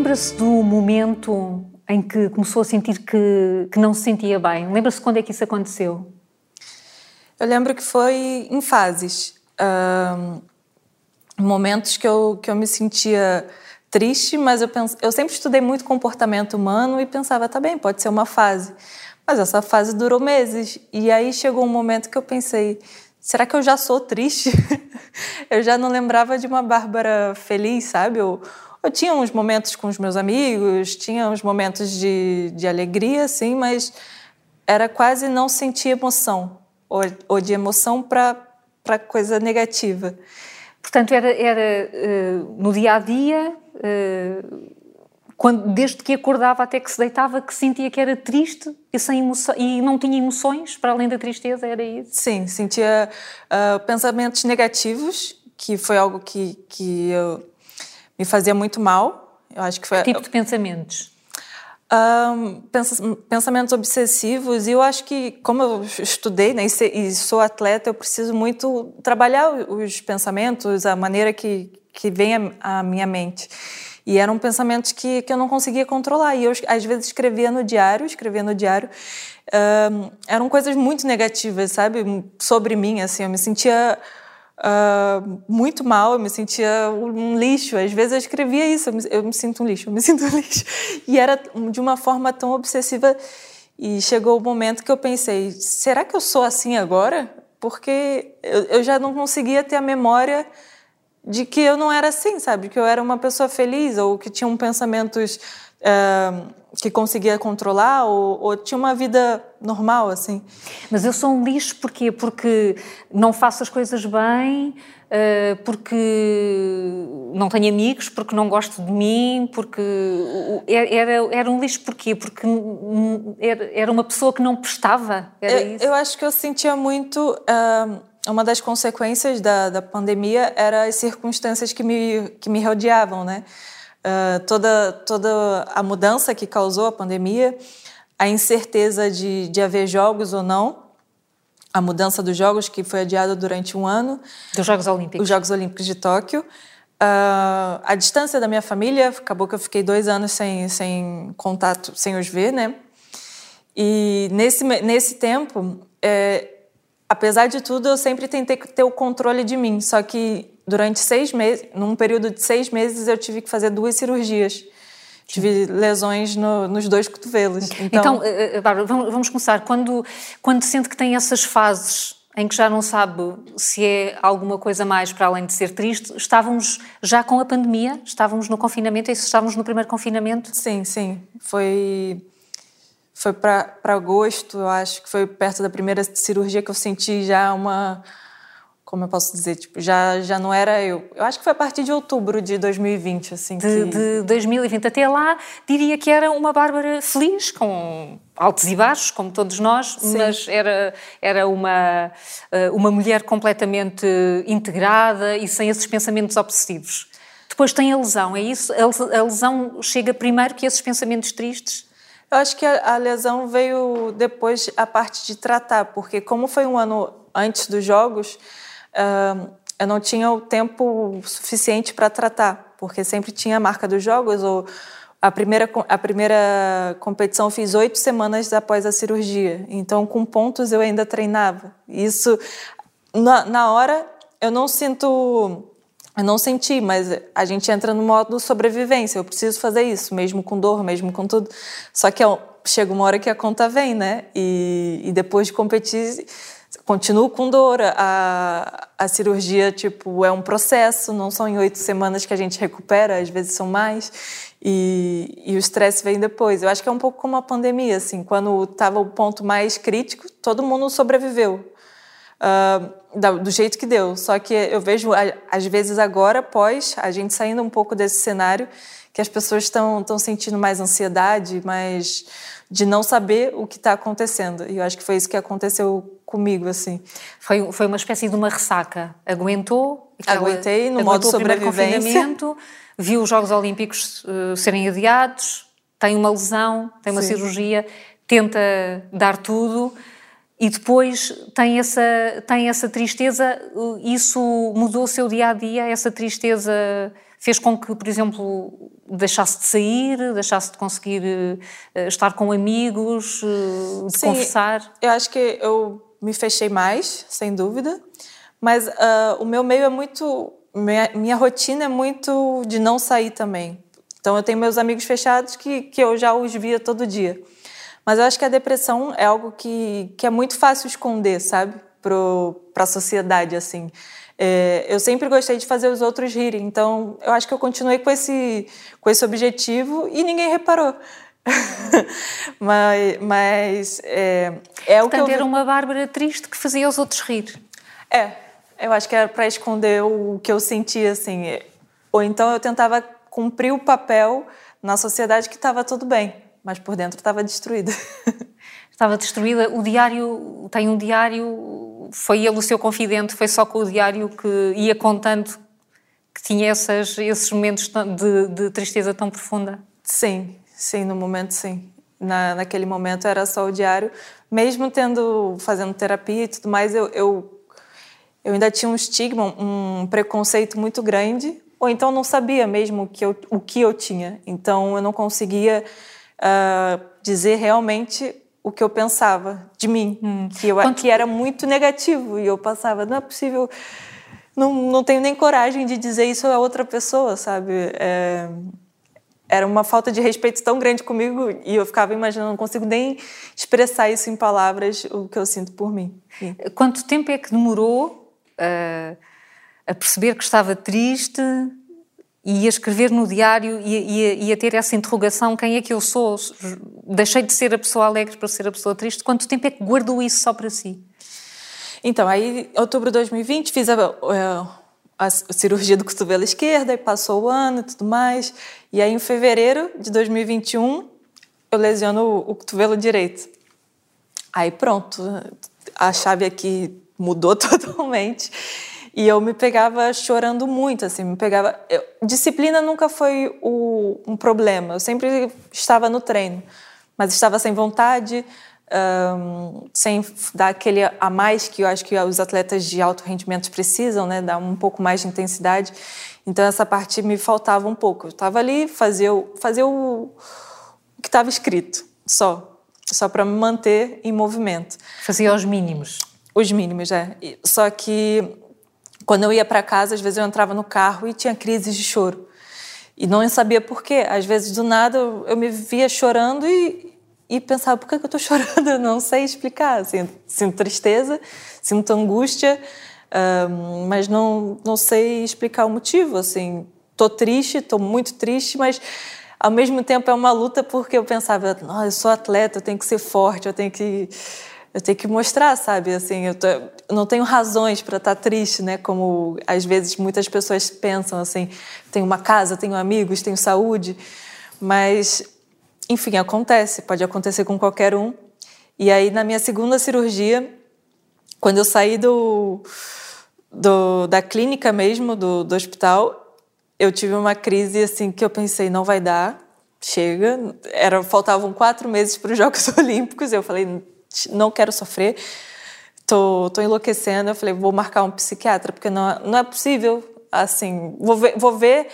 Lembra-se do momento em que começou a sentir que, que não se sentia bem? Lembra-se quando é que isso aconteceu? Eu lembro que foi em fases. Momentos que eu, que eu me sentia triste, mas eu, eu sempre estudei muito comportamento humano e pensava, tá bem, pode ser uma fase. Mas essa fase durou meses. E aí chegou um momento que eu pensei, será que eu já sou triste? eu já não lembrava de uma Bárbara feliz, sabe? Eu, eu tinha uns momentos com os meus amigos, tinha uns momentos de, de alegria, assim, mas era quase não sentir emoção, ou, ou de emoção para coisa negativa. Portanto, era, era uh, no dia a dia, uh, quando, desde que acordava até que se deitava, que sentia que era triste e, sem emoção, e não tinha emoções para além da tristeza, era isso? Sim, sentia uh, pensamentos negativos, que foi algo que, que eu, me fazia muito mal. Eu acho que foi. Que tipo de pensamentos? Um, pensamentos obsessivos e eu acho que como eu estudei né, e sou atleta eu preciso muito trabalhar os pensamentos a maneira que que vem à minha mente e eram pensamentos que, que eu não conseguia controlar e eu às vezes escrevia no diário escrevia no diário um, eram coisas muito negativas sabe sobre mim assim eu me sentia uh, muito mal, eu me sentia um lixo. Às vezes eu escrevia isso, eu me, eu me, sinto um lixo, eu me sinto um lixo. E era de uma forma tão obsessiva. E chegou o momento que eu pensei: será que eu sou assim agora? Porque eu, eu já não conseguia ter a memória de que eu não era assim, sabe? Que eu era uma pessoa feliz ou que tinha pensamentos uh, que conseguia controlar ou, ou, tinha uma vida normal, assim. Mas eu sou um lixo porquê? Porque não faço as coisas bem, uh, porque não tenho amigos, porque não gosto de mim, porque era, era um lixo porquê? Porque era uma pessoa que não prestava, era eu, isso? Eu acho que eu sentia muito... Uh, uma das consequências da, da pandemia era as circunstâncias que me, que me rodeavam, né? Uh, toda, toda a mudança que causou a pandemia, a incerteza de, de haver jogos ou não, a mudança dos jogos que foi adiada durante um ano. Dos Jogos Olímpicos. Os Jogos Olímpicos de Tóquio. Uh, a distância da minha família, acabou que eu fiquei dois anos sem, sem contato, sem os ver, né? E nesse, nesse tempo, é, apesar de tudo, eu sempre tentei ter o controle de mim. Só que durante seis meses, num período de seis meses, eu tive que fazer duas cirurgias. Tive lesões no, nos dois cotovelos. Então, então eh, eh, Bárbara, vamos começar. Quando, quando sente que tem essas fases em que já não sabe se é alguma coisa mais para além de ser triste, estávamos já com a pandemia? Estávamos no confinamento? E estávamos no primeiro confinamento? Sim, sim. Foi foi para agosto, eu acho que foi perto da primeira cirurgia que eu senti já uma como eu posso dizer, tipo, já, já não era eu. Eu acho que foi a partir de outubro de 2020, assim. De, que... de 2020 até lá, diria que era uma Bárbara feliz, com altos e baixos, como todos nós, Sim. mas era, era uma, eh, uma mulher completamente integrada e sem esses pensamentos obsessivos. Depois tem a lesão, é isso? A lesão chega primeiro que esses pensamentos tristes? Eu acho que a, a lesão veio depois a parte de tratar, porque como foi um ano antes dos jogos, uh, eu não tinha o tempo suficiente para tratar, porque sempre tinha a marca dos jogos ou a primeira, a primeira competição eu fiz oito semanas após a cirurgia, então com pontos eu ainda treinava. Isso, na, na hora, eu não sinto eu não senti, mas a gente entra no modo sobrevivência. Eu preciso fazer isso, mesmo com dor, mesmo com tudo. Só que chega uma hora que a conta vem, né? E, e depois de competir, continuo com dor. A, a cirurgia, tipo, é um processo. Não são em oito semanas que a gente recupera, às vezes são mais. E, e o estresse vem depois. Eu acho que é um pouco como a pandemia, assim. Quando estava o ponto mais crítico, todo mundo sobreviveu uh, do jeito que deu. Só que eu vejo, às vezes, agora, após a gente saindo um pouco desse cenário, que as pessoas estão sentindo mais ansiedade, mais de não saber o que está acontecendo. E eu acho que foi isso que aconteceu comigo, assim. Foi, foi uma espécie de uma ressaca. Aguentou? Aguentei no modo sobrevivência. Viu os Jogos Olímpicos uh, serem adiados, tem uma lesão, tem uma Sim. cirurgia, tenta dar tudo e depois tem essa, tem essa tristeza, isso mudou o seu dia a dia, essa tristeza fez com que, por exemplo, deixasse de sair, deixasse de conseguir uh, estar com amigos, uh, de Sim, conversar? Eu acho que eu me fechei mais, sem dúvida, mas uh, o meu meio é muito. Minha, minha rotina é muito de não sair também. Então eu tenho meus amigos fechados que, que eu já os via todo dia. Mas eu acho que a depressão é algo que, que é muito fácil esconder, sabe? Para a sociedade, assim. É, eu sempre gostei de fazer os outros rirem, então eu acho que eu continuei com esse, com esse objetivo e ninguém reparou. mas mas é, é o que eu... era uma Bárbara triste que fazia os outros rir. É, eu acho que era para esconder o que eu sentia, assim. Ou então eu tentava cumprir o papel na sociedade que estava tudo bem, mas por dentro estava destruída. estava destruída. O diário tem um diário, foi ele o seu confidente, foi só com o diário que ia contando que tinha essas, esses momentos de, de tristeza tão profunda? Sim, sim, no momento sim. Na, naquele momento era só o diário. Mesmo tendo, fazendo terapia e tudo mais, eu, eu, eu ainda tinha um estigma, um preconceito muito grande, ou então não sabia mesmo que eu, o que eu tinha. Então eu não conseguia uh, dizer realmente o que eu pensava de mim, hum. que, eu, Quanto... que era muito negativo. E eu passava, não é possível, não, não tenho nem coragem de dizer isso a outra pessoa, sabe? É, era uma falta de respeito tão grande comigo e eu ficava imaginando, não consigo nem expressar isso em palavras, o que eu sinto por mim. Sim. Quanto tempo é que demorou uh, a perceber que estava triste, e a escrever no diário e, e, e, a ter essa interrogação: quem é que eu sou? Deixei de ser a pessoa alegre para ser a pessoa triste. Quanto tempo é que guardou isso só para si? Então, aí, outubro de 2020, fiz a, a, a cirurgia do cotovelo esquerdo, aí passou o ano e tudo mais. E aí, em fevereiro de 2021, eu lesiono o, o cotovelo direito. Aí, pronto, a chave aqui mudou totalmente. E eu me pegava chorando muito, assim, me pegava. Eu, disciplina nunca foi o, um problema. Eu sempre estava no treino, mas estava sem vontade, um, sem dar aquele a mais que eu acho que os atletas de alto rendimento precisam, né? Dar um pouco mais de intensidade. Então essa parte me faltava um pouco. Eu estava ali, fazia, fazia o, o que estava escrito, só, só para me manter em movimento. Fazia os mínimos. Os mínimos, é. Só que quando eu ia para casa, às vezes eu entrava no carro e tinha crises de choro. E não sabia por quê. Às vezes, do nada, eu me via chorando e, e pensava, por que eu estou chorando? Eu não sei explicar. Sinto tristeza, sinto angústia, mas não, não sei explicar o motivo. Assim, estou triste, estou muito triste, mas ao mesmo tempo é uma luta porque eu pensava, eu sou atleta, eu tenho que ser forte, eu tenho que eu tenho que mostrar, sabe? Assim, eu, tô, eu não tenho razões para estar tá triste, né? Como às vezes muitas pessoas pensam, assim, tenho uma casa, tenho amigos, tenho saúde, mas enfim, acontece, pode acontecer com qualquer um. E aí na minha segunda cirurgia, quando eu saí do, do da clínica mesmo, do, do hospital, eu tive uma crise assim que eu pensei, não vai dar, chega. Era faltavam quatro meses para os Jogos Olímpicos. Eu falei, não quero sofrer, tô, tô enlouquecendo. Eu falei, vou marcar um psiquiatra, porque não, não é possível, assim, vou ver, vou ver.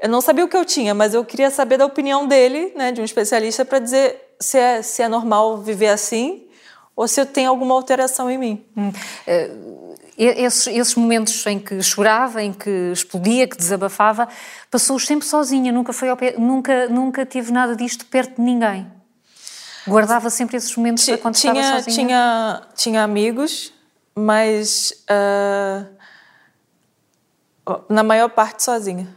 Eu não sabia o que eu tinha, mas eu queria saber da opinião dele, né, de um especialista, para dizer se é, se é normal viver assim ou se eu tenho alguma alteração em mim. Hum. Uh, esses, esses, momentos em que chorava, em que explodia, que desabafava, passou-os sempre sozinha, nunca, foi pé, nunca, nunca tive nada disto perto de ninguém. Guardava sempre esses momentos T quando tinha, estava sozinha? Tinha, tinha amigos, mas uh, na maior parte sozinha.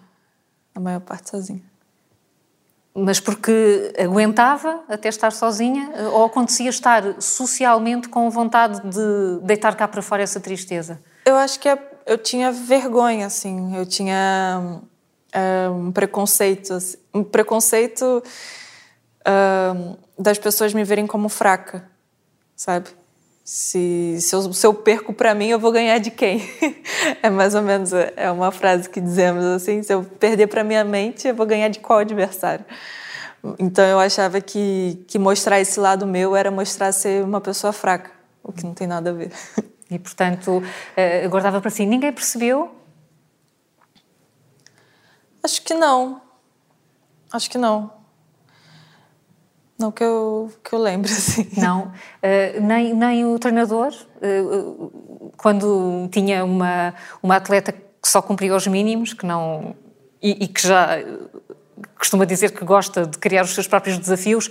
Na maior parte sozinha. Mas porque aguentava até estar sozinha ou acontecia estar socialmente com vontade de deitar cá para fora essa tristeza? Eu acho que é, eu tinha vergonha, assim. Eu tinha uh, um preconceito. Assim, um preconceito uh, das pessoas me verem como fraca, sabe? Se, se, eu, se eu perco para mim, eu vou ganhar de quem? é mais ou menos é uma frase que dizemos assim: se eu perder para minha mente, eu vou ganhar de qual adversário? Então eu achava que, que mostrar esse lado meu era mostrar ser uma pessoa fraca, o que não tem nada a ver. E portanto, eh, guardava para si. Ninguém percebeu Acho que não. Acho que não. Não que eu, que eu lembre, assim. Não. Uh, nem, nem o treinador, uh, quando tinha uma, uma atleta que só cumpria os mínimos, que não. e, e que já costuma dizer que gosta de criar os seus próprios desafios,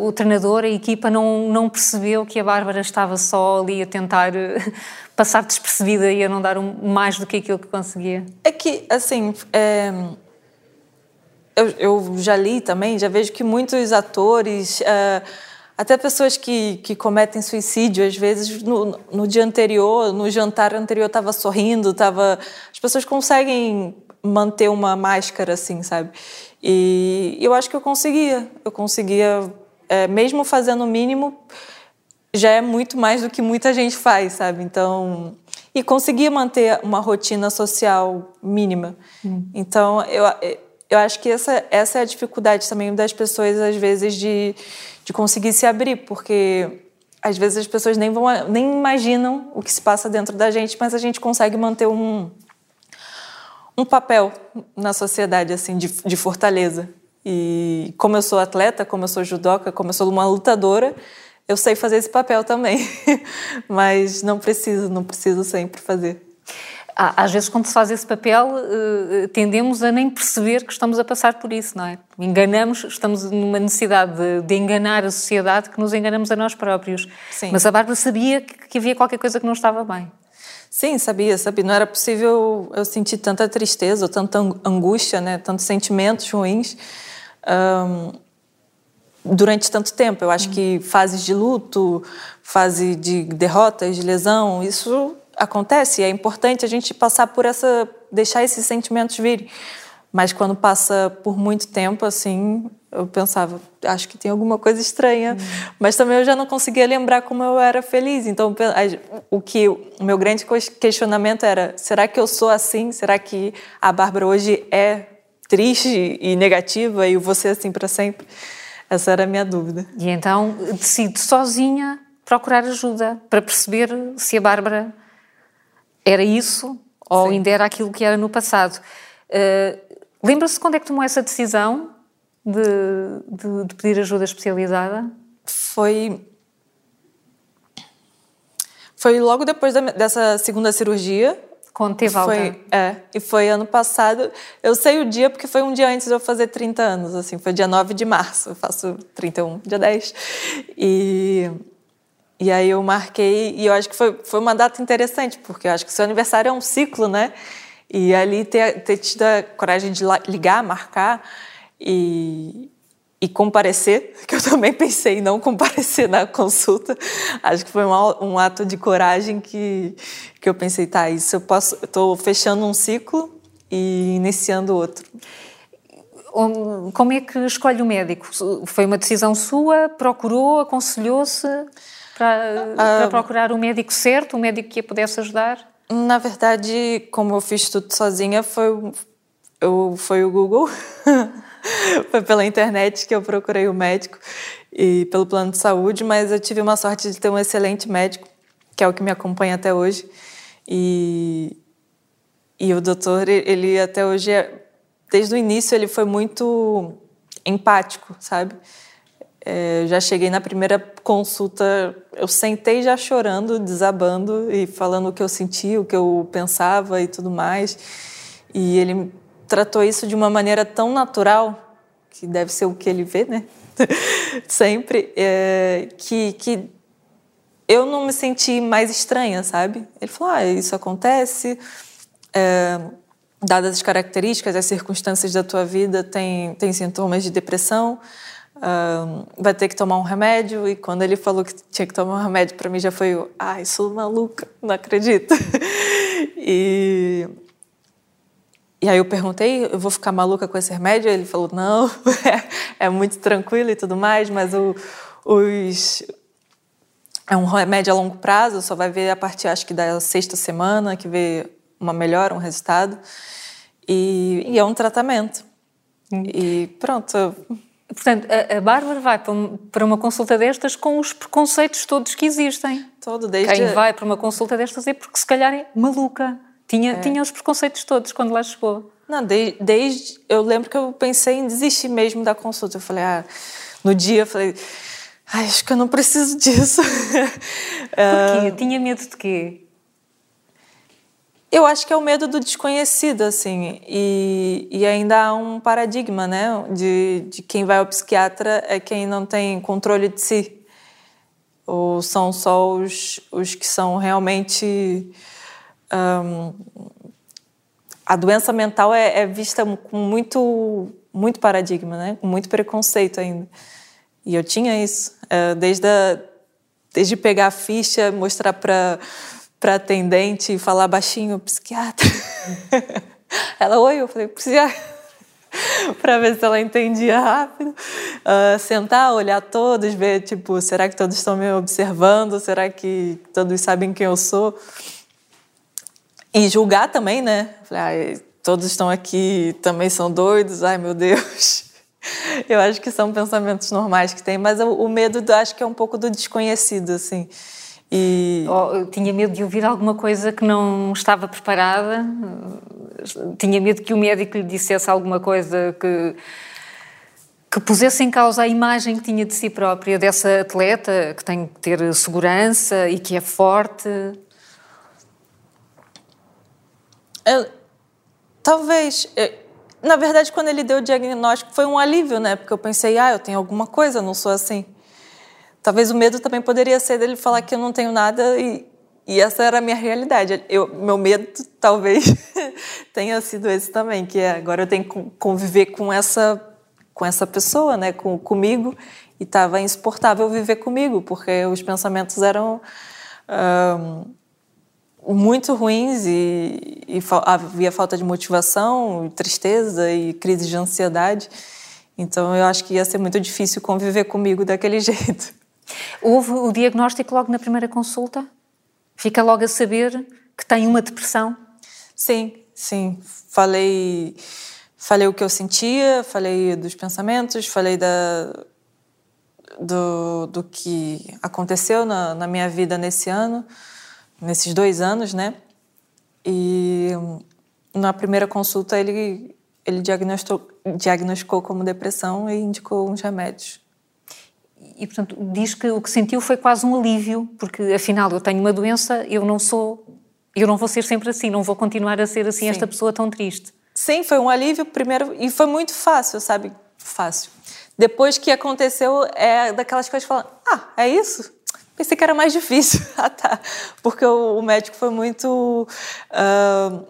o treinador, a equipa, não, não percebeu que a Bárbara estava só ali a tentar passar despercebida e a não dar um, mais do que aquilo que conseguia? Que, assim, é, eu, eu, já li também, já vejo que muitos atores, uh, até pessoas que, que cometem suicídio, às vezes no, no dia anterior, no jantar anterior, estava sorrindo, tava, as pessoas conseguem manter uma máscara assim, sabe? E eu acho que eu conseguia. Eu conseguia, é, mesmo fazendo o mínimo, já é muito mais do que muita gente faz, sabe? Então. E conseguia manter uma rotina social mínima. Hum. Então, eu, eu acho que essa, essa é a dificuldade também das pessoas, às vezes, de, de conseguir se abrir, porque às vezes as pessoas nem, vão, nem imaginam o que se passa dentro da gente, mas a gente consegue manter um, um papel na sociedade assim de, de fortaleza. E como eu sou atleta, como eu sou judoca, como eu sou uma lutadora, eu sei fazer esse papel também. Mas não preciso, não preciso sempre fazer. Às vezes, quando se faz esse papel, eh, tendemos a nem perceber que estamos a passar por isso, não é? Enganamos, estamos numa necessidade de, de enganar a sociedade que nos enganamos a nós próprios. Sim. Mas a Bárbara sabia que havia qualquer coisa que não estava bem. Sim, sabia, sabia. Não era possível eu sentir tanta tristeza, ou tanta angústia, né? tantos sentimentos ruins um, durante tanto tempo. Eu acho hum. que fases de luto, fase de derrotas, de lesão, isso acontece. É importante a gente passar por essa, deixar esses sentimentos virem. Mas quando passa por muito tempo, assim, eu pensava, acho que tem alguma coisa estranha, uhum. mas também eu já não conseguia lembrar como eu era feliz. Então, o que o meu grande questionamento era: será que eu sou assim? Será que a Bárbara hoje é triste e negativa e você assim para sempre? Essa era a minha dúvida. E então decide sozinha procurar ajuda para perceber se a Bárbara era isso ou Sim. ainda era aquilo que era no passado. Uh, Lembra-se quando é que tomou essa decisão? de, de, de pedir ajuda especializada? Foi foi logo depois da, dessa segunda cirurgia. Quando teve alta? Foi, é, e foi ano passado. Eu sei o dia porque foi um dia antes de eu fazer 30 anos, assim, foi dia 9 de março. Eu faço 31, dia 10. E, e aí eu marquei, e eu acho que foi, foi uma data interessante, porque eu acho que seu aniversário é um ciclo, né? E ali ter, ter tido a coragem de ligar, marcar, e, e comparecer, que eu também pensei em não comparecer na consulta. Acho que foi um, um ato de coragem que, que eu pensei, tá, isso eu posso, estou fechando um ciclo e iniciando outro. Como é que escolhe o médico? Foi uma decisão sua? Procurou? Aconselhou-se para, para ah, procurar o médico certo, o médico que a pudesse ajudar? Na verdade, como eu fiz tudo sozinha, foi, eu, foi o Google. Foi pela internet que eu procurei o médico e pelo plano de saúde, mas eu tive uma sorte de ter um excelente médico, que é o que me acompanha até hoje. E, e o doutor, ele até hoje, é, desde o início, ele foi muito empático, sabe? É, já cheguei na primeira consulta, eu sentei já chorando, desabando e falando o que eu sentia, o que eu pensava e tudo mais. E ele tratou isso de uma maneira tão natural, que deve ser o que ele vê, né? Sempre, é, que, que eu não me senti mais estranha, sabe? Ele falou: ah, isso acontece, é, dadas as características, as circunstâncias da tua vida, tem, tem sintomas de depressão, vai ter que tomar um remédio. E quando ele falou que tinha que tomar um remédio, para mim já foi: ai, sou maluca, não acredito. e e aí eu perguntei, eu vou ficar maluca com esse remédio? Ele falou, não, é, é muito tranquilo e tudo mais, mas o, os, é um remédio a longo prazo, só vai ver a partir, acho que da sexta semana, que vê uma melhora, um resultado. E, e é um tratamento. Hum. E pronto. Portanto, a, a Bárbara vai para uma consulta destas com os preconceitos todos que existem. Todo, desde... Quem vai para uma consulta destas é porque se calhar é maluca. Tinha, é. tinha os preconceitos todos quando lá chegou. Não, desde, desde, Eu lembro que eu pensei em desistir mesmo da consulta. Eu falei, ah, no dia eu falei, ah, acho que eu não preciso disso. Por quê? Tinha medo de quê? Eu acho que é o medo do desconhecido, assim, e, e ainda há um paradigma, né, de, de quem vai ao psiquiatra é quem não tem controle de si, ou são só os, os que são realmente... Um, a doença mental é, é, vista com muito, muito paradigma, né, com muito preconceito ainda. E eu tinha isso, uh, desde, a, desde pegar a ficha, mostrar para para atendente e falar baixinho, psiquiatra. ela, oi, eu falei, psiquiatra. para ver se ela entendia rápido. Uh, sentar, olhar todos, ver, tipo, será que todos estão me observando? Será que todos sabem quem eu sou? E julgar também, né? Falei, todos estão aqui, também são doidos, ai meu Deus. Eu acho que são pensamentos normais que tem, mas o medo, acho que é um pouco do desconhecido, assim. E... Oh, tinha medo de ouvir alguma coisa que não estava preparada, tinha medo que o médico lhe dissesse alguma coisa que, que pusesse em causa a imagem que tinha de si própria, dessa atleta que tem que ter segurança e que é forte. Eu, talvez. Na verdade, quando ele deu o diagnóstico, foi um alívio, né? Porque eu pensei, ah, eu tenho alguma coisa, não sou assim. Talvez o medo também poderia ser dele falar que eu não tenho nada e, e essa era a minha realidade. Eu, meu medo talvez tenha sido esse também, que é, agora eu tenho que conviver com essa com essa pessoa, né, com, comigo, e estava insuportável viver comigo, porque os pensamentos eram muito ruins e, e havia falta de motivação, tristeza e crise de ansiedade. Então eu acho que ia ser muito difícil conviver comigo daquele jeito. Houve o diagnóstico logo na primeira consulta? Fica logo a saber que tem uma depressão? Sim, sim. Falei, falei o que eu sentia, falei dos pensamentos, falei da, do, do que aconteceu na, na minha vida nesse ano, nesses dois anos, né? E na primeira consulta ele, ele diagnosticou, diagnosticou como depressão e indicou uns remédios e, portanto, diz que o que sentiu foi quase um alívio, porque afinal eu tenho uma doença, eu não sou, eu não vou ser sempre assim, não vou continuar a ser assim Sim. esta pessoa tão triste. Sim, foi um alívio primeiro e foi muito fácil, sabe? Fácil. Depois que aconteceu, é daquelas coisas que falam, ah, é isso? Pensei que era mais difícil. ah, tá. Porque o, o médico foi muito. Uh,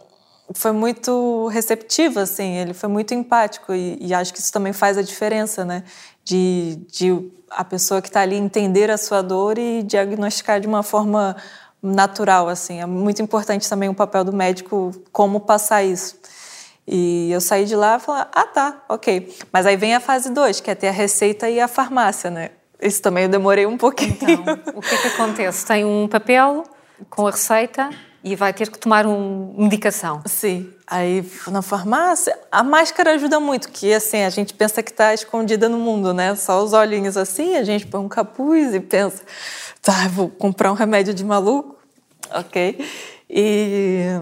foi muito receptivo, assim, ele foi muito empático e, e, acho que isso também faz a diferença, né? De, de a pessoa que está ali entender a sua dor e diagnosticar de uma forma natural, assim. É muito importante também o papel do médico, como passar isso. E eu saí de lá e falei, ah, tá, ok. Mas aí vem a fase 2, que é ter a receita e a farmácia, né? Isso também eu demorei um pouquinho. Então, o que que acontece? Tem um papel com a receita e vai ter que tomar uma medicação. Sim. Aí na farmácia, a máscara ajuda muito, que assim, a gente pensa que está escondida no mundo, né? Só os olhinhos assim, a gente põe um capuz e pensa, tá, vou comprar um remédio de maluco, ok? E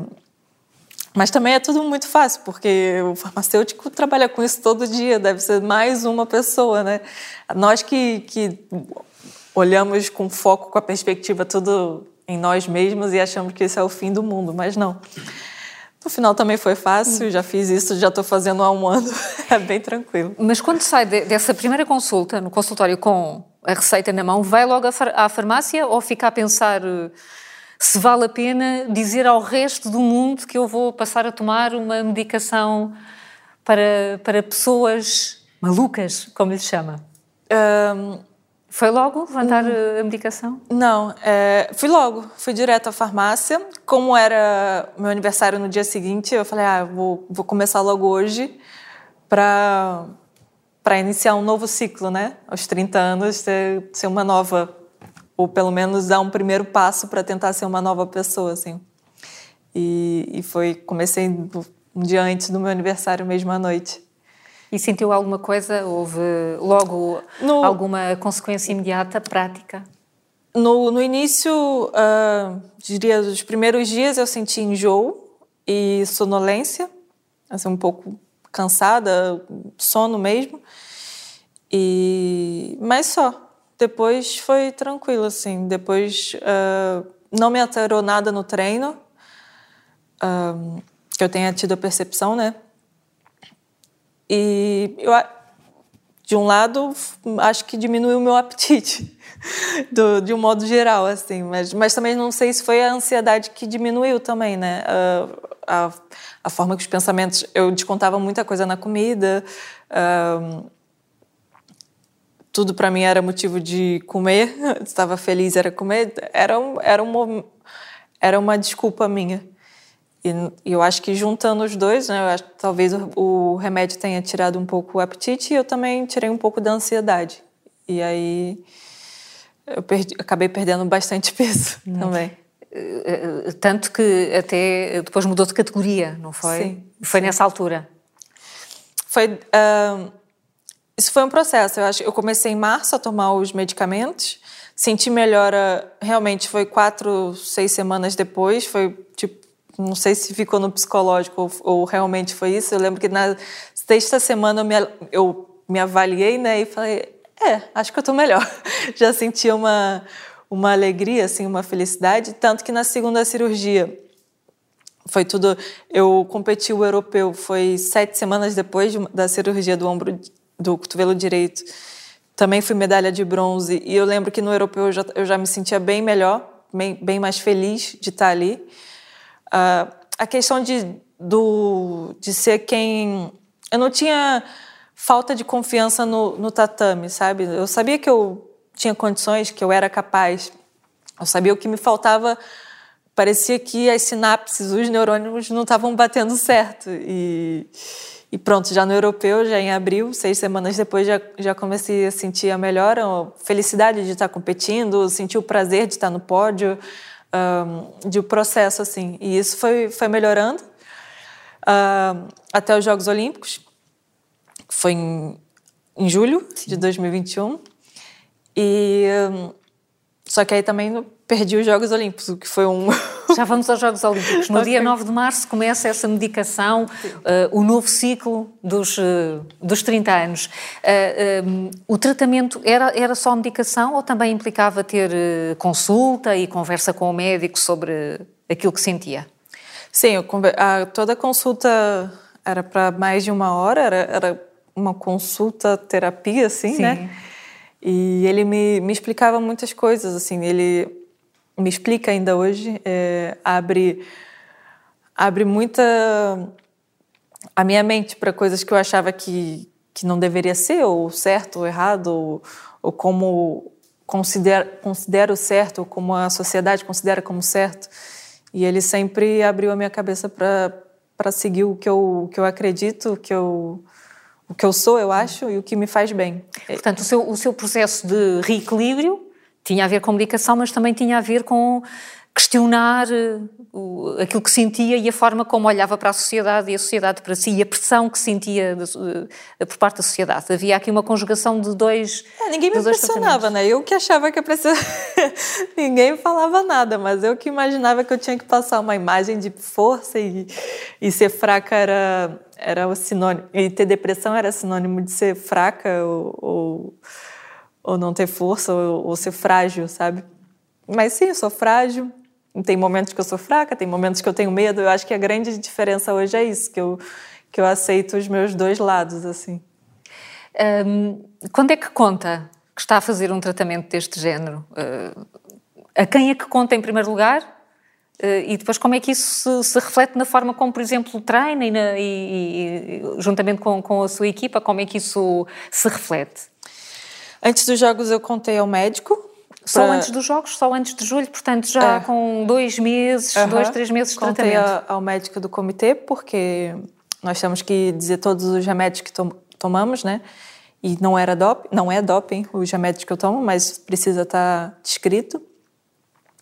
mas também é tudo muito fácil, porque o farmacêutico trabalha com isso todo dia, deve ser mais uma pessoa, né? Nós que, que olhamos com foco, com a perspectiva tudo em nós mesmos e achamos que esse é o fim do mundo, mas não. No final também foi fácil, já fiz isso, já estou fazendo há um ano, é bem tranquilo. Mas quando sai de, dessa primeira consulta, no consultório com a receita na mão, vai logo à farmácia ou fica a pensar eh, se vale a pena dizer ao resto do mundo que eu vou passar a tomar uma medicação para, para pessoas malucas, como lhe chama? Um, foi logo levantar uhum. a medicação? Não, é, fui logo, fui direto à farmácia. Como era meu aniversário no dia seguinte, eu falei, ah, vou, vou começar logo hoje para para iniciar um novo ciclo, né? Aos 30 anos, ser, ser uma nova, ou pelo menos dar um primeiro passo para tentar ser uma nova pessoa, assim. E, e foi, comecei um dia antes do meu aniversário, mesmo à noite. E sentiu alguma coisa? Houve logo no, alguma consequência imediata, prática? No, no início, uh, diria, dos primeiros dias, eu senti enjoo e sonolência. assim, um pouco cansada, sono mesmo. E mas só. Depois foi tranquilo assim. Depois uh, não me alterou nada no treino. Uh, que eu tenha tido a percepção, né? E eu, de um lado, acho que diminuiu o meu apetite, do, de um modo geral, assim. Mas, mas também não sei se foi a ansiedade que diminuiu também, né? A, a, a forma que os pensamentos... Eu descontava muita coisa na comida. Um, tudo para mim era motivo de comer. Estava feliz, era comer. Era, era, uma, era uma desculpa minha. E eu acho que juntando os dois, né, eu acho que talvez o, o remédio tenha tirado um pouco o apetite e eu também tirei um pouco da ansiedade. E aí eu perdi, acabei perdendo bastante peso hum. também. Eh, tanto que até depois mudou de categoria, não foi? Sim. Foi sim. nessa altura? Foi. Uh, isso foi um processo. Eu acho eu comecei em março a tomar os medicamentos. Senti melhora, realmente foi quatro, seis semanas depois. Foi tipo não sei se ficou no psicológico ou, ou, realmente foi isso. Eu lembro que na sexta semana eu me, eu me avaliei, né, e falei, é, acho que eu estou melhor. Já senti uma uma alegria, assim, uma felicidade, tanto que na segunda cirurgia foi tudo. Eu competi o europeu, foi sete semanas depois de, da cirurgia do ombro, do cotovelo direito. Também fui medalha de bronze e eu lembro que no europeu eu já, eu já me sentia bem melhor, bem, bem mais feliz de estar ali. Uh, a questão de, do, de ser quem. Eu não tinha falta de confiança no, no tatame, sabe? Eu sabia que eu tinha condições, que eu era capaz. Eu sabia o que me faltava. Parecia que as sinapses, os neurônios não estavam batendo certo. E, e pronto, já no europeu, já em abril, seis semanas depois, já, já comecei a sentir a melhora, a felicidade de estar competindo, sentir o prazer de estar no pódio um, de processo assim. E isso foi, foi melhorando uh, até os Jogos Olímpicos, foi em, em julho Sim. de 2021. E um, só que aí também perdi os Jogos Olímpicos, o que foi um. Já vamos aos Jogos Olímpicos. No okay. dia 9 de março começa essa medicação, uh, o novo ciclo dos, uh, dos 30 anos. Uh, um, o tratamento era, era só medicação ou também implicava ter consulta e conversa com o médico sobre aquilo que sentia? Sim, a, toda a consulta era para mais de uma hora, era, era uma consulta terapia, assim, Sim. né? E ele me, me explicava muitas coisas, assim, ele me explica ainda hoje, é, abre, abre muita a minha mente para coisas que eu achava que, que não deveria ser, ou certo ou errado, ou, ou como considero, considero certo, ou como a sociedade considera como certo. E ele sempre abriu a minha cabeça para seguir o que eu, que eu acredito, que eu, o que eu sou, eu acho, e o que me faz bem. Portanto, o seu, o seu processo de reequilíbrio tinha a ver com comunicação, mas também tinha a ver com questionar uh, aquilo que sentia e a forma como olhava para a sociedade e a sociedade para si e a pressão que sentia de, uh, por parte da sociedade. Havia aqui uma conjugação de dois. É, ninguém me pressionava, né? Eu que achava que a pressão. ninguém falava nada, mas eu que imaginava que eu tinha que passar uma imagem de força e, e ser fraca era, era o sinônimo. E ter depressão era sinônimo de ser fraca ou, ou ou não ter força, ou, ou ser frágil, sabe? Mas sim, eu sou frágil. Tem momentos que eu sou fraca, tem momentos que eu tenho medo. Eu acho que a grande diferença hoje é isso, que eu, que eu aceito os meus dois lados, assim. Um, quando é que conta que está a fazer um tratamento deste género? Uh, a quem é que conta em primeiro lugar? Uh, e depois como é que isso se, se, reflete na forma como, por exemplo, treina e, na, e, e juntamente com, com a sua equipa, como é que isso se reflete? Antes dos jogos eu contei ao médico. Só antes dos jogos, só antes de julho, portanto já é. com dois meses, dois, três meses de contei tratamento. Contei ao médico do comitê, porque nós temos que dizer todos os remédios que tom tomamos, né? E não era doping, não é doping os remédios que eu tomo, mas precisa estar tá descrito.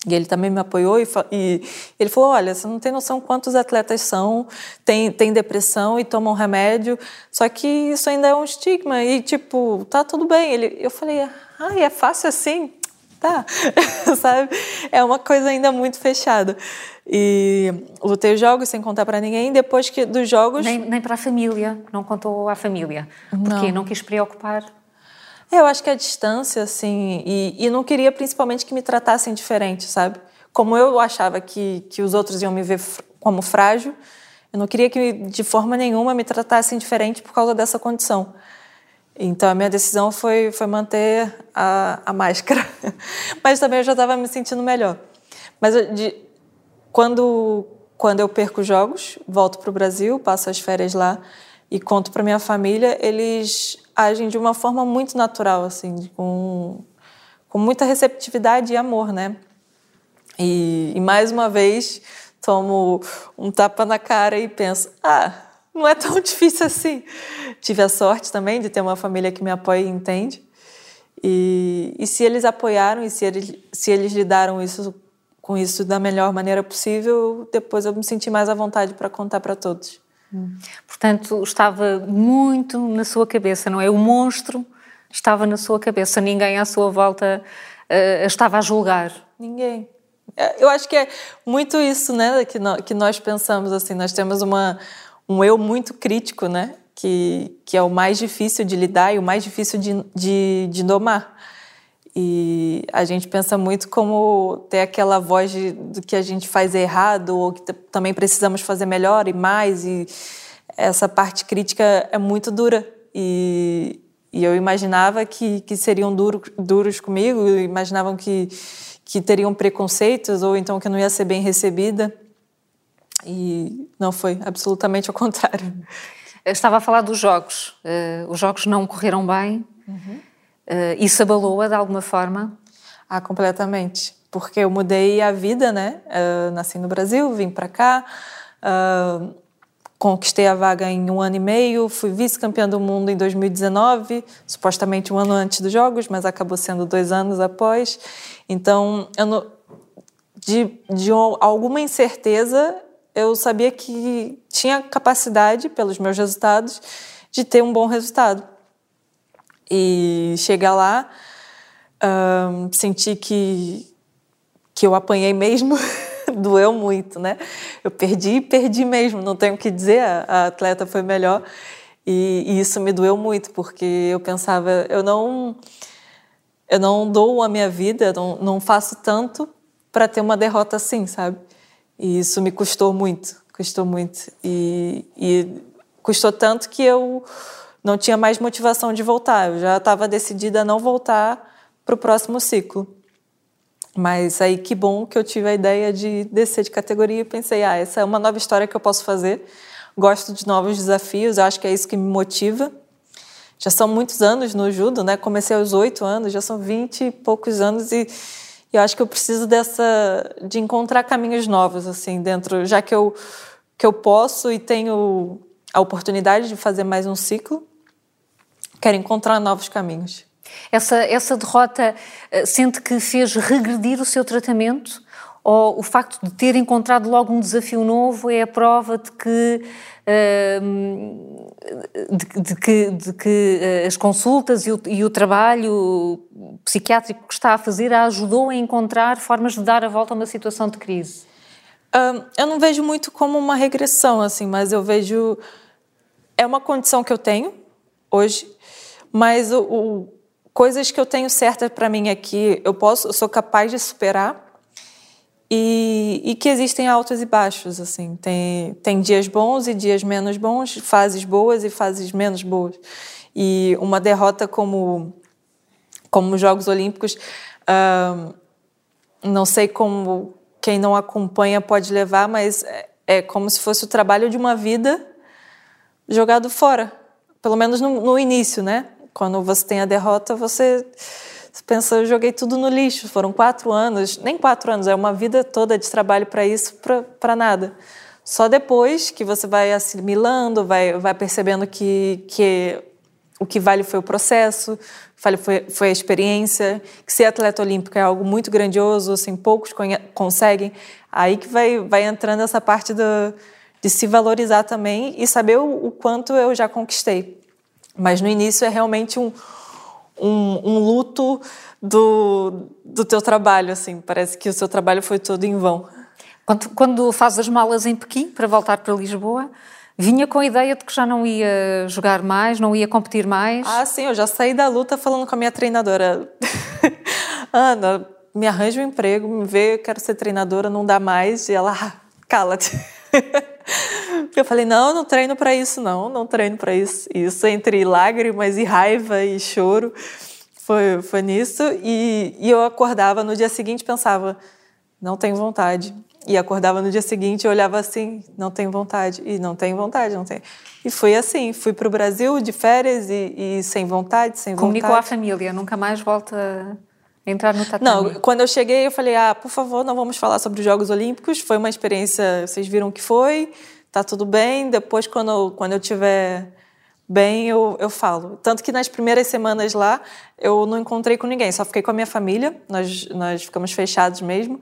E ele também me apoiou e, e, ele falou: Olha, você não tem noção quantos atletas são, tem, tem depressão e tomam remédio, só que isso ainda é um estigma e, tipo, tá tudo bem. Ele, eu falei: Ah, é fácil assim? Tá, sabe? É uma coisa ainda muito fechada. E lutei os jogos sem contar para ninguém. Depois que dos jogos. Nem, nem para a família, não contou à família. Porque não, não quis preocupar. Eu acho que a distância, assim. E, e não queria principalmente que me tratassem diferente, sabe? Como eu achava que, que os outros iam me ver como frágil, eu não queria que de forma nenhuma me tratassem diferente por causa dessa condição. Então a minha decisão foi, foi manter a, a máscara. Mas também eu já estava me sentindo melhor. Mas de, quando, quando eu perco jogos, volto para o Brasil, passo as férias lá e conto para minha família, eles agem de uma forma muito natural, assim, com, com muita receptividade e amor, né? E, e mais uma vez tomo um tapa na cara e penso, ah, não é tão difícil assim. Tive a sorte também de ter uma família que me apoia e entende. E, e se eles apoiaram e se eles, se eles lidaram isso, com isso da melhor maneira possível, depois eu me senti mais à vontade para contar para todos. Portanto, estava muito na sua cabeça, não é? O monstro estava na sua cabeça, ninguém à sua volta uh, estava a julgar. Ninguém. É, eu acho que é muito isso, né, que nós, que nós pensamos assim. Nós temos uma um eu muito crítico, né? Que, que é o mais difícil de lidar e o mais difícil de, de, de domar. E a gente pensa muito como ter aquela voz de, do que a gente faz errado ou que também precisamos fazer melhor e mais. E essa parte crítica é muito dura. E, e eu imaginava que, que seriam duro, duros comigo, imaginavam que, que teriam preconceitos ou então que eu não ia ser bem recebida. E não foi, absolutamente ao contrário. estava a falar dos jogos. Uh, os jogos não correram bem. Uhum. Uh, isso abalou-a de alguma forma? Ah, completamente. Porque eu mudei a vida, né? Uh, nasci no Brasil, vim para cá, uh, conquistei a vaga em um ano e meio, fui vice-campeã do mundo em 2019, supostamente um ano antes dos Jogos, mas acabou sendo dois anos após. Então, não, de, de alguma incerteza, eu sabia que tinha capacidade, pelos meus resultados, de ter um bom resultado. E chegar lá, um, senti que, que eu apanhei mesmo, doeu muito, né? Eu perdi, perdi mesmo, não tenho o que dizer, a, a atleta foi melhor. E, e, isso me doeu muito, porque eu pensava, eu não, eu não dou a minha vida, não, não faço tanto para ter uma derrota assim, sabe? E isso me custou muito, custou muito. E, e custou tanto que eu não tinha mais motivação de voltar. Eu já estava decidida a não voltar para o próximo ciclo. Mas aí que bom que eu tive a ideia de descer de categoria e pensei, ah, essa é uma nova história que eu posso fazer. Gosto de novos desafios, acho que é isso que me motiva. Já são muitos anos no judo, né? Comecei aos oito anos, já são vinte e poucos anos e eu acho que eu preciso dessa de encontrar caminhos novos assim dentro, já que eu que eu posso e tenho a oportunidade de fazer mais um ciclo, quero encontrar novos caminhos. Essa essa derrota eh, sente que fez regredir o seu tratamento ou o facto de ter encontrado logo um desafio novo é a prova de que de, de, que, de que eh, as consultas e o, e o, trabalho psiquiátrico que está a fazer a ajudou a encontrar formas de dar a volta a uma situação de crise? eu não vejo muito como uma regressão, assim, mas eu vejo. É uma condição que eu tenho hoje, mas o, o coisas que eu tenho certas para mim aqui, eu posso, eu sou capaz de superar e, e, que existem altos e baixos, assim. Tem, tem dias bons e dias menos bons, fases boas e fases menos boas. E uma derrota como, como os Jogos Olímpicos, não sei como quem não acompanha pode levar, mas é, é como se fosse o trabalho de uma vida jogado fora. Pelo menos no, no início, né? Quando você tem a derrota, você pensa, eu joguei tudo no lixo, foram quatro anos, nem quatro anos, é uma vida toda de trabalho para isso, para nada. Só depois que você vai assimilando, vai, vai percebendo que, que o que vale foi o processo, vale foi, foi a experiência, que ser atleta olímpico é algo muito grandioso, assim, poucos conseguem. Aí que vai, vai entrando essa parte do, de se valorizar também e saber o, o quanto eu já conquistei. Mas no início é realmente um, um, um luto do, do teu trabalho, assim. Parece que o seu trabalho foi todo em vão. Quando, quando faz as malas em Pequim para voltar para Lisboa, vinha com a ideia de que já não ia jogar mais, não ia competir mais? Ah, sim, eu já saí da luta falando com a minha treinadora. Ana, me arranja um emprego, me vê, quero ser treinadora, não dá mais. E ela, ah, cala-te. Eu falei, não, não treino para isso, não, não treino para isso. Isso entre lágrimas e raiva e choro foi, foi nisso. E, e eu acordava no dia seguinte pensava, não tenho vontade. E acordava no dia seguinte e olhava assim, não tenho vontade. E não tenho vontade, não tenho. E foi assim, fui para o Brasil de férias e, e, sem vontade, sem Comunicou vontade. Comunicou à família, nunca mais volta entrar no tatame? Não, quando eu cheguei eu falei, ah, por favor, não vamos falar sobre os Jogos Olímpicos. Foi uma experiência, vocês viram que foi, tá tudo bem. Depois, quando, quando eu tiver bem, eu, eu falo. Tanto que nas primeiras semanas lá, eu não encontrei com ninguém, só fiquei com a minha família, nós, nós ficamos fechados mesmo.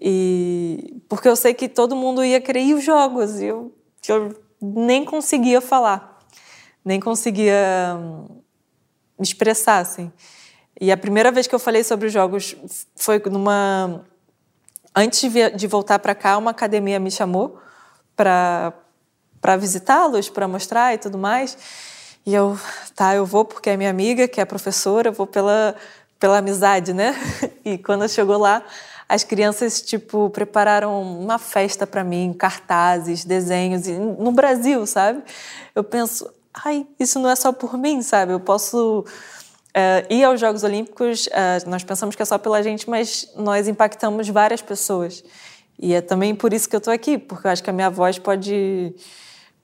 E porque eu sei que todo mundo ia querer ir os jogos, e eu, eu nem conseguia falar, nem conseguia hum, me expressar, assim. E a primeira vez que eu falei sobre os jogos foi numa. Antes de, voltar para cá, uma academia me chamou para visitá-los, para mostrar e tudo mais. E eu, tá, eu vou porque é minha amiga, que é professora, eu vou pela, pela amizade, né? E quando chegou lá, as crianças, tipo, prepararam uma festa para mim, cartazes, desenhos, no Brasil, sabe? Eu penso, ai, isso não é só por mim, sabe? Eu posso Uh, e aos Jogos Olímpicos, uh, nós pensamos que é só pela gente, mas nós impactamos várias pessoas. E é também por isso que eu estou aqui, porque eu acho que a minha voz pode,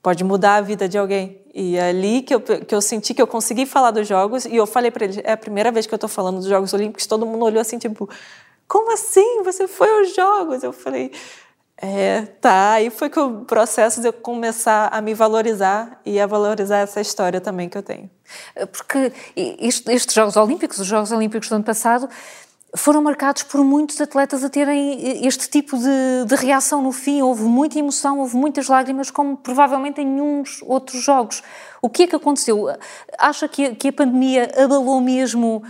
pode mudar a vida de alguém. E é ali que eu, que eu senti que eu consegui falar dos Jogos, e eu falei para eles: é a primeira vez que eu estou falando dos Jogos Olímpicos, todo mundo olhou assim, tipo, como assim? Você foi aos Jogos? Eu falei. É, tá. Aí foi que o processo de eu começar a me valorizar e a valorizar essa história também que eu tenho. Porque estes Jogos Olímpicos, os Jogos Olímpicos do ano passado, foram marcados por muitos atletas a terem este tipo de, de, reação no fim. Houve muita emoção, houve muitas lágrimas, como provavelmente em nenhum outros jogos. O que é que aconteceu? Acha que a, que a pandemia abalou mesmo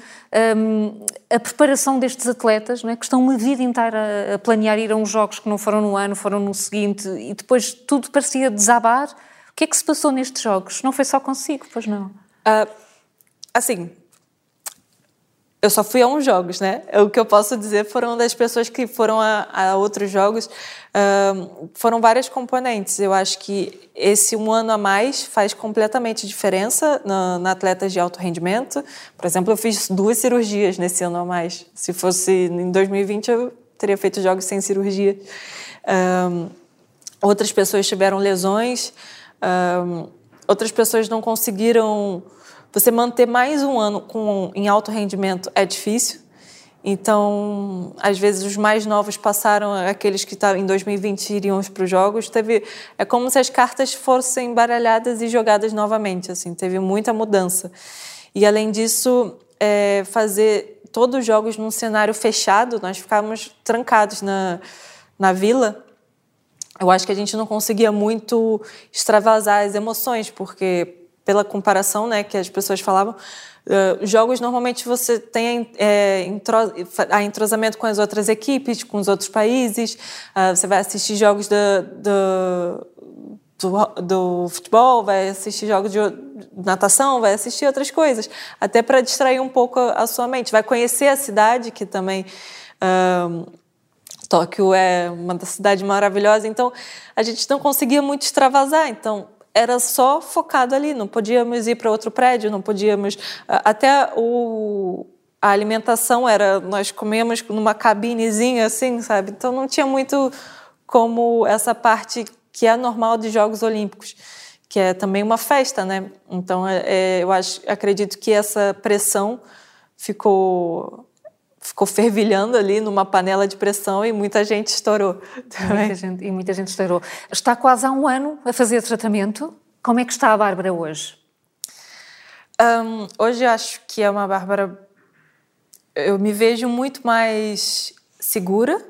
um, a preparação destes atletas, é? que estão uma vida inteira a planear ir a uns jogos que não foram no ano, foram no seguinte, e depois tudo parecia desabar? O que é que se passou nestes jogos? Não foi só consigo, pois não? Uh, assim, eu só fui a uns jogos, né? O que eu posso dizer foram das pessoas que foram a, a outros jogos. Foram várias componentes. Eu acho que esse um ano a mais faz completamente diferença na, na atletas de alto rendimento. Por exemplo, eu fiz duas cirurgias nesse ano a mais. Se fosse em 2020, eu teria feito jogos sem cirurgia. Uh, outras pessoas tiveram lesões. Uh, outras pessoas não conseguiram. Você manter mais um ano com, em alto rendimento é difícil. Então, às vezes os mais novos passaram, aqueles que em 2020 iriam para os jogos, teve é como se as cartas fossem baralhadas e jogadas novamente, assim, teve muita mudança. E além disso, é, fazer todos os jogos num cenário fechado, nós ficávamos trancados na, na vila eu acho que a gente não conseguia muito extravasar as emoções, porque pela comparação, né, que as pessoas falavam, uh, jogos normalmente você tem é, a entrosamento com as outras equipes, com os outros países, uh, você vai assistir jogos do, do, do, futebol, vai assistir jogos de natação, vai assistir outras coisas, até para distrair um pouco a, a, sua mente, vai conhecer a cidade que também uh, Tóquio é uma cidade maravilhosa, então a gente não conseguia muito extravasar, então era só focado ali, não podíamos ir para outro prédio, não podíamos até o a alimentação era nós comíamos numa cabinezinha assim, sabe? Então não tinha muito como essa parte que é normal de Jogos Olímpicos, que é também uma festa, né? Então é, é eu acho, acredito que essa pressão ficou ficou fervilhando ali numa panela de pressão e muita gente estourou. Muita gente, e muita gente estourou. Está quase há um ano a fazer tratamento. Como é que está a Bárbara hoje? Um, hoje acho que é uma Bárbara. Eu me vejo muito mais segura,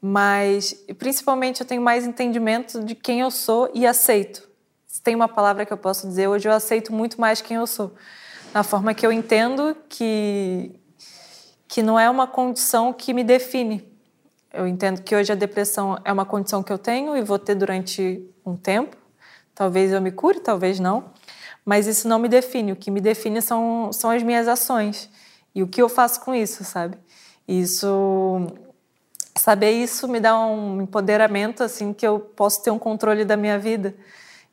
mas principalmente eu tenho mais entendimento de quem eu sou e aceito. Se tem uma palavra que eu posso dizer, hoje eu aceito muito mais quem eu sou. na forma que eu entendo que, que não é uma condição que me define. Eu entendo que hoje a depressão é uma condição que eu tenho e vou ter durante um tempo. Talvez eu me cure, talvez não. Mas isso não me define. O que me define são, são as minhas ações e o que eu faço com isso, sabe? Isso saber isso me dá um empoderamento assim que eu posso ter um controle da minha vida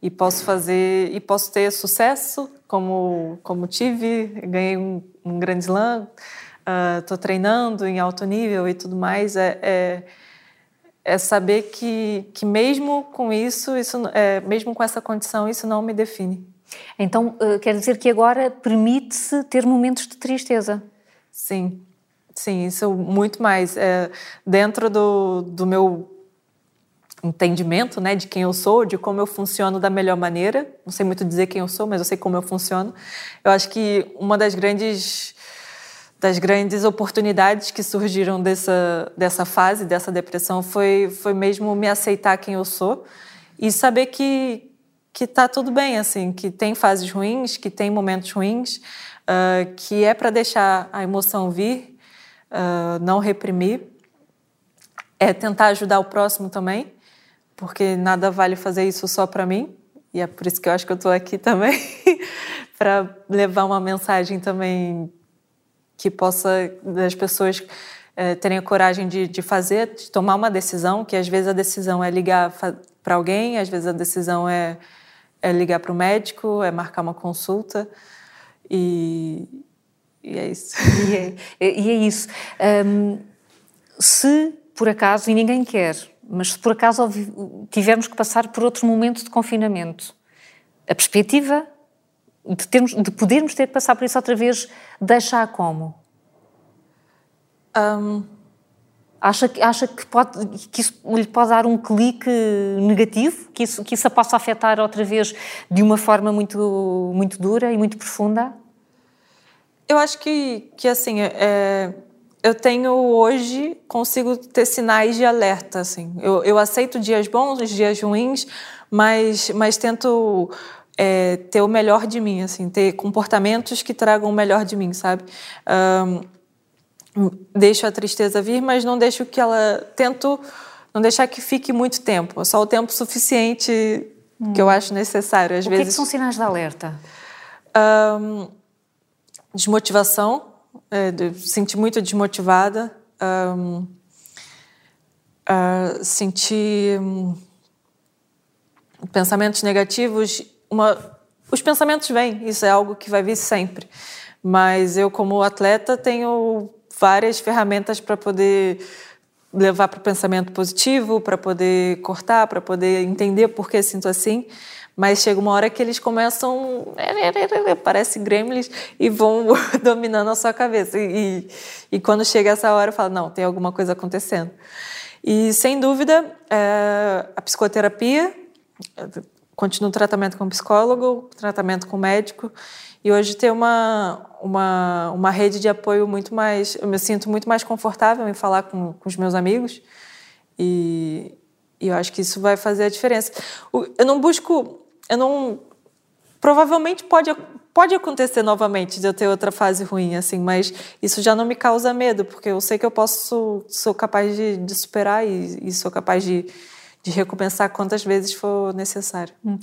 e posso fazer e posso ter sucesso como como tive ganhei um, um grande slam estou uh, treinando em alto nível e tudo mais é, é, é, saber que que mesmo com isso isso é, mesmo com essa condição isso não me define então uh, quer dizer que agora permite-se ter momentos de tristeza sim sim isso muito mais é, dentro do, do meu entendimento, né, de quem eu sou, de como eu funciono da melhor maneira. Não sei muito dizer quem eu sou, mas eu sei como eu funciono. Eu acho que uma das grandes das grandes oportunidades que surgiram dessa dessa fase, dessa depressão, foi foi mesmo me aceitar quem eu sou e saber que que tá tudo bem, assim, que tem fases ruins, que tem momentos ruins, uh, que é para deixar a emoção vir, uh, não reprimir, é tentar ajudar o próximo também porque nada vale fazer isso só para mim. E é por isso que eu acho que eu estou aqui também, para levar uma mensagem também que possa das pessoas é, terem a coragem de, de fazer, de tomar uma decisão, que às vezes a decisão é ligar para alguém, às vezes a decisão é, é ligar para o médico, é marcar uma consulta. E, e é isso. E é, e é isso. Um, se por acaso, e ninguém quer, mas se por acaso tivermos que passar por outro momento de confinamento, a perspectiva de, termos, de podermos ter que passar por isso outra vez deixa como? Um, acha, acha que, pode, que isso lhe pode dar um clique negativo? Que isso, que isso a possa afetar outra vez de uma forma muito, muito dura e muito profunda? Eu acho que, que assim, é, eu tenho hoje, consigo ter sinais de alerta, assim. Eu, eu aceito dias bons, dias ruins, mas, mas tento é, ter o melhor de mim, assim, ter comportamentos que tragam o melhor de mim, sabe? Um, deixo a tristeza vir, mas não deixo que ela... Tento não deixar que fique muito tempo, só o tempo suficiente hum. que eu acho necessário. Às o vezes, que, é que são sinais de alerta? Um, desmotivação, é, senti muito desmotivada, um, uh, senti um, pensamentos negativos. Uma, os pensamentos vêm, isso é algo que vai vir sempre. Mas eu, como atleta, tenho várias ferramentas para poder levar para o pensamento positivo, para poder cortar, para poder entender por que sinto assim. Mas chega uma hora que eles começam, parece gremlins, e vão dominando a sua cabeça. E, e, quando chega essa hora, eu falo, não, tem alguma coisa acontecendo. E, sem dúvida, é, a psicoterapia, continuo tratamento com psicólogo, tratamento com médico, e hoje ter uma, uma, uma rede de apoio muito mais... Eu me sinto muito mais confortável em falar com, com os meus amigos, e, e eu acho que isso vai fazer a diferença. Eu não busco eu não provavelmente pode pode acontecer novamente de eu ter outra fase ruim assim mas isso já não me causa medo porque eu sei que eu posso sou capaz de, de superar e, e, sou capaz de, de recompensar quantas vezes for necessário. Hum.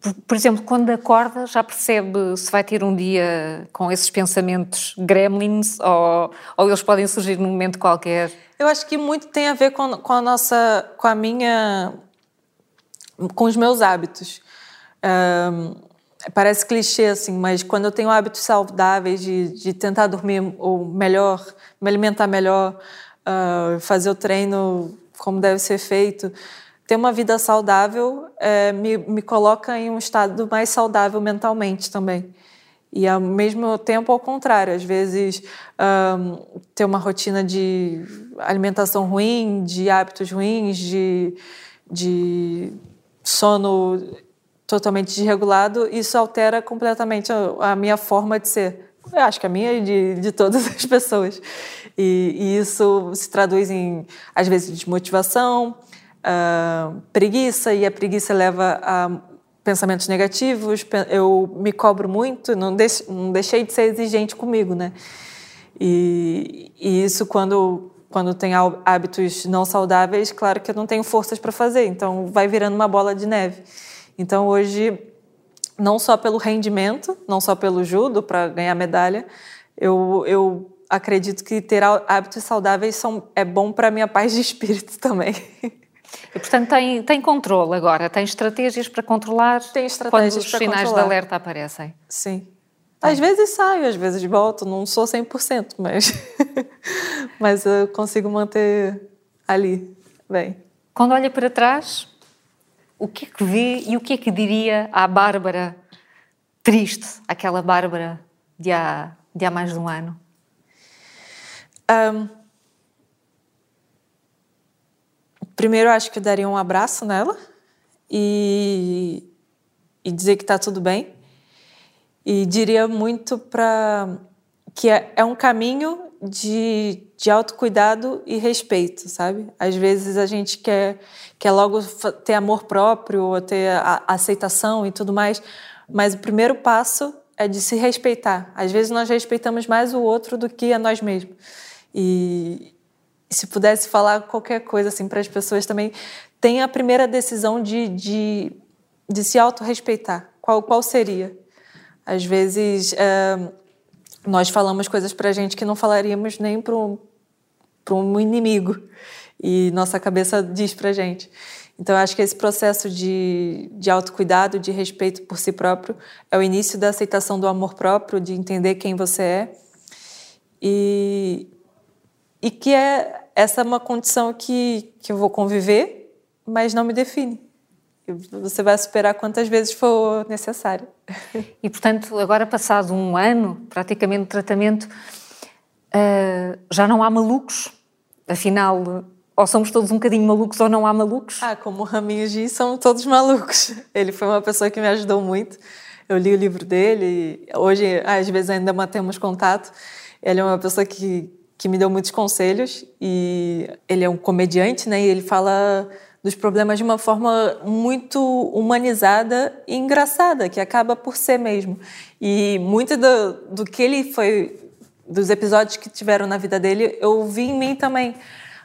por, por, exemplo quando acorda já percebe se vai ter um dia com esses pensamentos gremlins ou, ou eles podem surgir num momento qualquer? Eu acho que muito tem a ver com, com a nossa com a minha com os meus hábitos. Um, parece clichê, assim, mas quando eu tenho hábitos saudáveis de, de tentar dormir ou melhor, me alimentar melhor, uh, fazer o treino como deve ser feito, ter uma vida saudável é, me, me coloca em um estado mais saudável mentalmente também. E ao mesmo tempo, ao contrário, às vezes um, ter uma rotina de alimentação ruim, de hábitos ruins, de, de sono totalmente desregulado, isso altera completamente a, a, minha forma de ser. Eu acho que a minha e de, de todas as pessoas. E, e, isso se traduz em, às vezes, desmotivação, uh, preguiça, e a preguiça leva a pensamentos negativos, eu me cobro muito, não, não deixei de ser exigente comigo, né? E, e, isso quando quando tem hábitos não saudáveis, claro que eu não tenho forças para fazer, então vai virando uma bola de neve. Então hoje, não só pelo rendimento, não só pelo judo para ganhar medalha, eu, eu acredito que ter hábitos saudáveis são, é bom para minha paz de espírito também. E, portanto, tem, tem controle agora, tem estratégias para controlar tem estratégias quando os sinais controlar. de alerta aparecem. Sim. Às vezes saio, às vezes volto, não sou 100%, mas, mas eu consigo manter ali, bem. Quando olha para trás, o que é que vê e o que é que diria à Bárbara triste, aquela Bárbara de há, de há mais de um ano? Um, primeiro, acho que eu daria um abraço nela e, e dizer que está tudo bem. E diria muito para que é, é, um caminho de, de autocuidado e respeito, sabe? Às vezes a gente quer, quer logo ter amor próprio, ou ter a, a aceitação e tudo mais, mas o primeiro passo é de se respeitar. Às vezes nós respeitamos mais o outro do que a nós mesmos. E se pudesse falar qualquer coisa assim para as pessoas também, tenha a primeira decisão de, de, de se autorrespeitar. Qual, qual seria? Às vezes é, nós falamos coisas para a gente que não falaríamos nem para um, um inimigo. E nossa cabeça diz para a gente. Então, acho que esse processo de, de autocuidado, de respeito por si próprio, é o início da aceitação do amor próprio, de entender quem você é. E, e que é essa é uma condição que, que eu vou conviver, mas não me define. Você vai superar quantas vezes for necessário. E, portanto, agora passado um ano, praticamente, de tratamento, uh, já não há malucos? Afinal, ou somos todos um bocadinho malucos ou não há malucos? Ah, como o Raminhos diz, são todos malucos. Ele foi uma pessoa que me ajudou muito. Eu li o livro dele, hoje, às vezes, ainda mantemos contato. Ele é uma pessoa que que me deu muitos conselhos e ele é um comediante, né? E ele fala dos problemas de uma forma muito humanizada e engraçada, que acaba por ser mesmo. E muito do, do que ele foi, dos episódios que tiveram na vida dele, eu vi em mim também.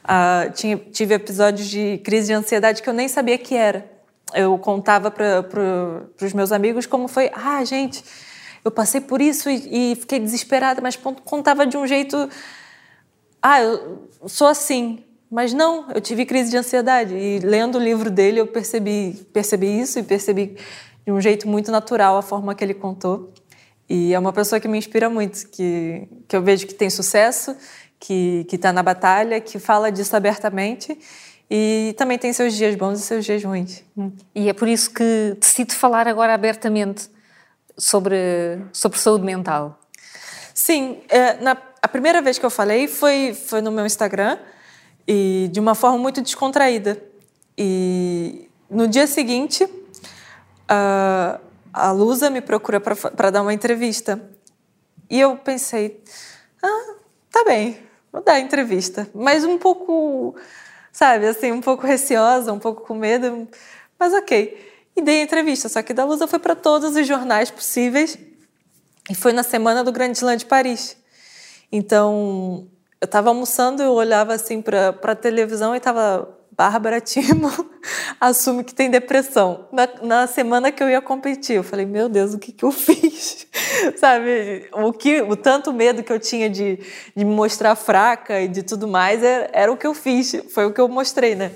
Ah, tinha, tive episódios de crise de ansiedade que eu nem sabia que era. Eu contava para os meus amigos como foi, ah, gente, eu passei por isso e, e fiquei desesperada, mas contava de um jeito ah, eu sou assim. Mas não, eu tive crise de ansiedade. E lendo o livro dele, eu percebi, percebi isso e percebi de um jeito muito natural a forma que ele contou. E é uma pessoa que me inspira muito, que, que eu vejo que tem sucesso, que está na batalha, que fala disso abertamente e também tem seus dias bons e seus dias ruins. E é por isso que decido falar agora abertamente sobre, sobre saúde mental. Sim, é, na a primeira vez que eu falei foi, foi no meu Instagram e de uma forma muito descontraída. E no dia seguinte, a, a Lusa me procura para dar uma entrevista. E eu pensei, ah, tá bem, vou dar a entrevista. Mas um pouco, sabe, assim, um pouco receosa, um pouco com medo, mas ok. E dei a entrevista, só que da Lusa foi para todos os jornais possíveis e foi na semana do Grande Slam de Paris. Então, eu estava almoçando, eu olhava assim para a televisão e estava Bárbara Timo assume que tem depressão. Na, na, semana que eu ia competir, eu falei, meu Deus, o que, que eu fiz? Sabe, o, que, o tanto medo que eu tinha de, de me mostrar fraca e de tudo mais, era, era o que eu fiz, foi o que eu mostrei, né?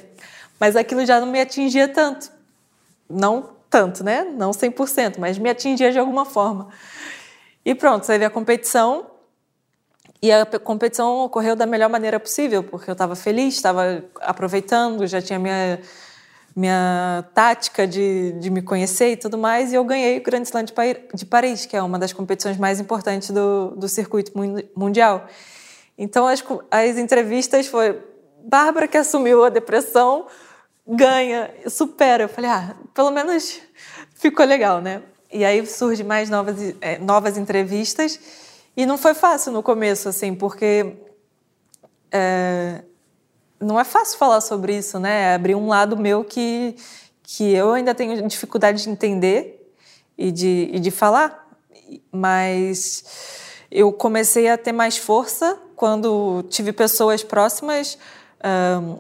Mas aquilo já não me atingia tanto. Não tanto, né? Não 100%, mas me atingia de alguma forma. E pronto, teve a competição, e a competição ocorreu da melhor maneira possível, porque eu estava feliz, estava aproveitando, já tinha minha, minha tática de, de me conhecer e tudo mais, e eu ganhei o Grand Slam de Paris, que é uma das competições mais importantes do, do circuito mundial. Então, as, as entrevistas foi Bárbara que assumiu a depressão, ganha, supera. Eu falei, ah, pelo menos ficou legal, né? E aí surgem mais novas, é, novas entrevistas, e não foi fácil no começo, assim, porque é, não é fácil falar sobre isso, né? É abrir um lado meu que, que eu ainda tenho dificuldade de entender e de, e de falar, mas eu comecei a ter mais força quando tive pessoas próximas.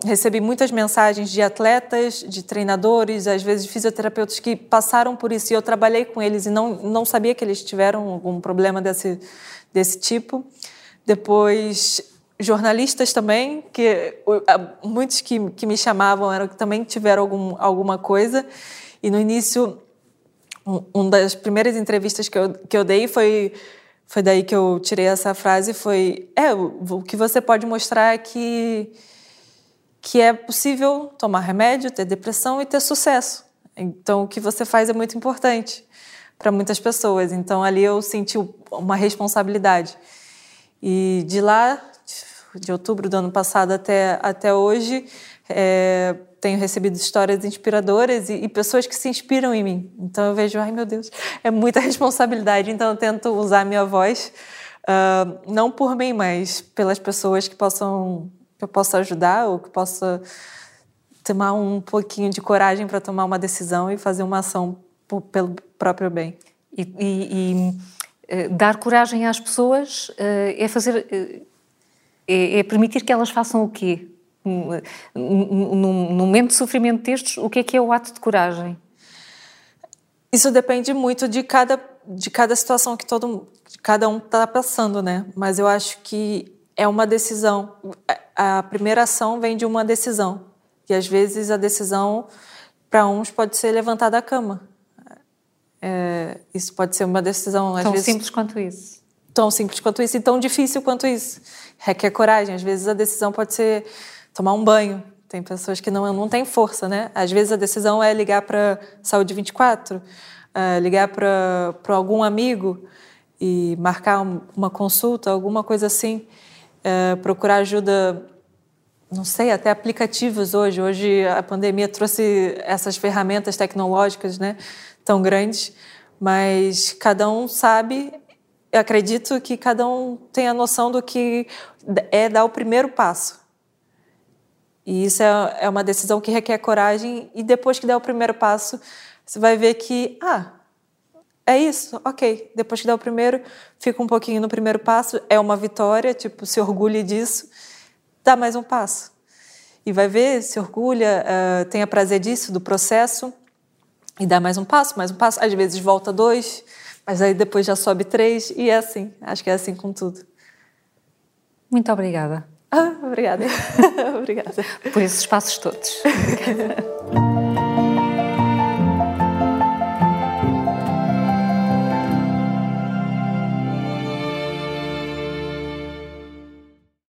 Recebi muitas mensagens de atletas, de treinadores, às vezes de fisioterapeutas que passaram por isso e eu trabalhei com eles e não, não sabia que eles tiveram algum problema desse, desse tipo. Depois, jornalistas também, que muitos que, que me chamavam eram que também tiveram algum, alguma coisa. E no início, um, uma das primeiras entrevistas que eu, que eu dei foi foi daí que eu tirei essa frase foi é o que você pode mostrar é que que é possível tomar remédio ter depressão e ter sucesso então o que você faz é muito importante para muitas pessoas então ali eu senti uma responsabilidade e de lá de outubro do ano passado até até hoje é, tenho recebido histórias inspiradoras e, e, pessoas que se inspiram em mim. Então eu vejo, ai meu Deus, é muita responsabilidade. Então eu tento usar a minha voz, uh, não por mim, mas pelas pessoas que possam eu possa ajudar ou que possa tomar um pouquinho de coragem para tomar uma decisão e fazer uma ação por, pelo próprio bem. E, e, e uh, dar coragem às pessoas uh, é fazer é, é permitir que elas façam o quê? num, momento de sofrimento destes, o que é que é o ato de coragem? Isso depende muito de cada, de cada situação que todo, cada um está passando, né? Mas eu acho que é uma decisão. A primeira ação vem de uma decisão. E às vezes a decisão, para uns, pode ser levantar da cama. É, isso pode ser uma decisão. Tão vezes, simples quanto isso. Tão simples quanto isso e tão difícil quanto isso. Requer coragem. Às vezes a decisão pode ser tomar um banho. Tem pessoas que não, não têm força, né? Às vezes a decisão é ligar para Saúde 24, uh, eh, ligar para algum amigo e marcar uma consulta, alguma coisa assim. Uh, procurar ajuda, não sei, até aplicativos hoje. Hoje a pandemia trouxe essas ferramentas tecnológicas né, tão grandes, mas cada um sabe eu acredito que cada um tem a noção do que é dar o primeiro passo. E isso é, é uma decisão que requer coragem, e depois que der o primeiro passo, você vai ver que, ah, é isso, ok. Depois que der o primeiro, fica um pouquinho no primeiro passo, é uma vitória, tipo, se orgulhe disso, dá mais um passo. E vai ver, se orgulha, uh, tenha prazer disso, do processo, e dá mais um passo, mais um passo. Às vezes volta dois, mas aí depois já sobe três, e é assim. Acho que é assim com tudo. Muito obrigada. Ah, obrigada. obrigada. Por esses passos todos.